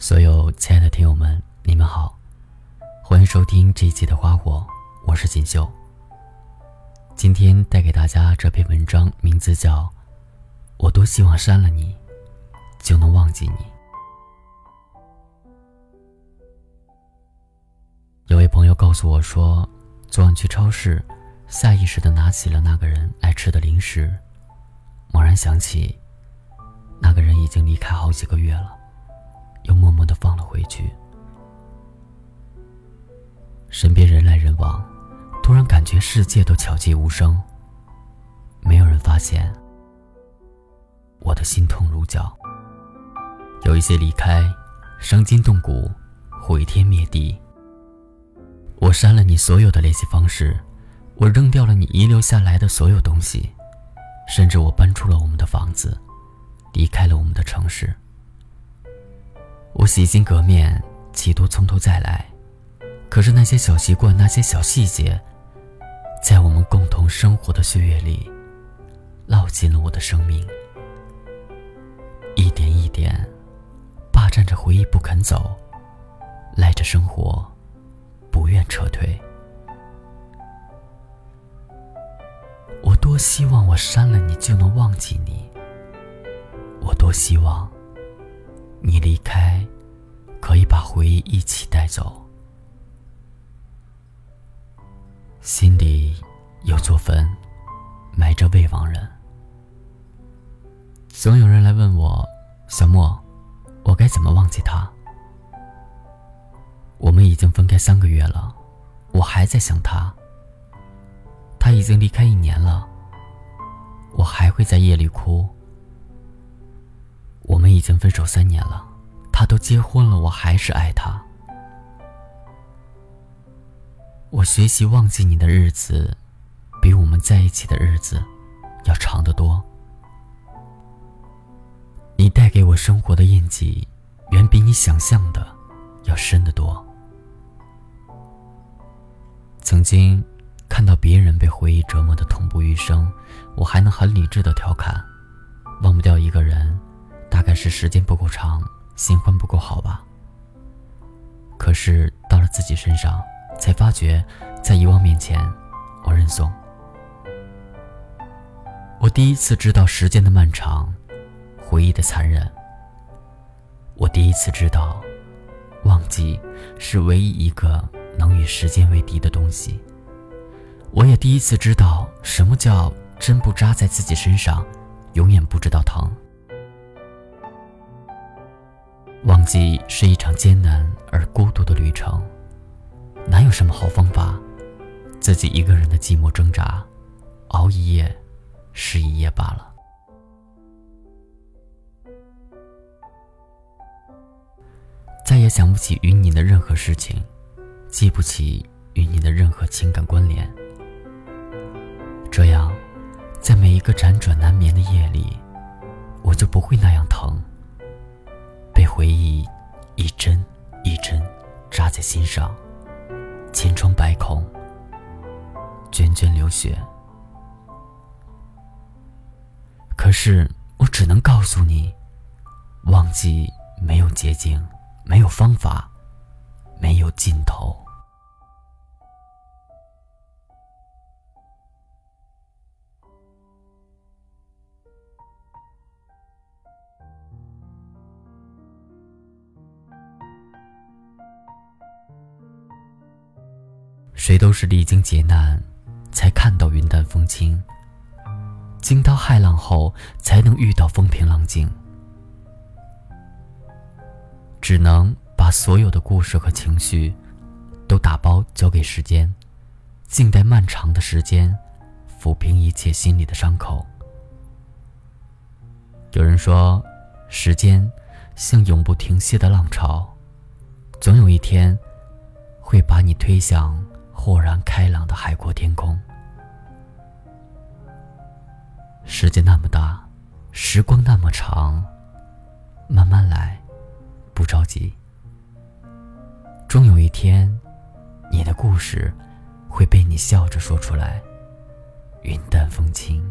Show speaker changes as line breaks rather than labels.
所有亲爱的听友们，你们好，欢迎收听这一期的花火，我是锦绣。今天带给大家这篇文章，名字叫《我多希望删了你，就能忘记你》。有位朋友告诉我说，昨晚去超市，下意识的拿起了那个人爱吃的零食，猛然想起，那个人已经离开好几个月了。又默默的放了回去。身边人来人往，突然感觉世界都悄寂无声，没有人发现我的心痛如绞。有一些离开，伤筋动骨，毁天灭地。我删了你所有的联系方式，我扔掉了你遗留下来的所有东西，甚至我搬出了我们的房子，离开了我们的城市。我洗心革面，企图从头再来，可是那些小习惯，那些小细节，在我们共同生活的岁月里，烙进了我的生命，一点一点，霸占着回忆不肯走，赖着生活，不愿撤退。我多希望我删了你就能忘记你，我多希望。你离开，可以把回忆一起带走。心里有座坟，埋着未亡人。总有人来问我，小莫，我该怎么忘记他？我们已经分开三个月了，我还在想他。他已经离开一年了，我还会在夜里哭。已经分手三年了，他都结婚了，我还是爱他。我学习忘记你的日子，比我们在一起的日子要长得多。你带给我生活的印记，远比你想象的要深得多。曾经看到别人被回忆折磨的痛不欲生，我还能很理智的调侃，忘不掉一个人。但是时间不够长，新欢不够好吧。可是到了自己身上，才发觉，在遗忘面前，我认怂。我第一次知道时间的漫长，回忆的残忍。我第一次知道，忘记是唯一一个能与时间为敌的东西。我也第一次知道，什么叫针不扎在自己身上，永远不知道疼。忘记是一场艰难而孤独的旅程，哪有什么好方法？自己一个人的寂寞挣扎，熬一夜是一夜罢了。再也想不起与你的任何事情，记不起与你的任何情感关联。这样，在每一个辗转难眠的夜里，我就不会那样疼。回忆一针一针扎在心上，千疮百孔，涓涓流血。可是我只能告诉你，忘记没有捷径，没有方法，没有尽头。谁都是历经劫难，才看到云淡风轻；惊涛骇浪后，才能遇到风平浪静。只能把所有的故事和情绪，都打包交给时间，静待漫长的时间，抚平一切心里的伤口。有人说，时间像永不停歇的浪潮，总有一天，会把你推向。豁然开朗的海阔天空。世界那么大，时光那么长，慢慢来，不着急。终有一天，你的故事会被你笑着说出来，云淡风轻。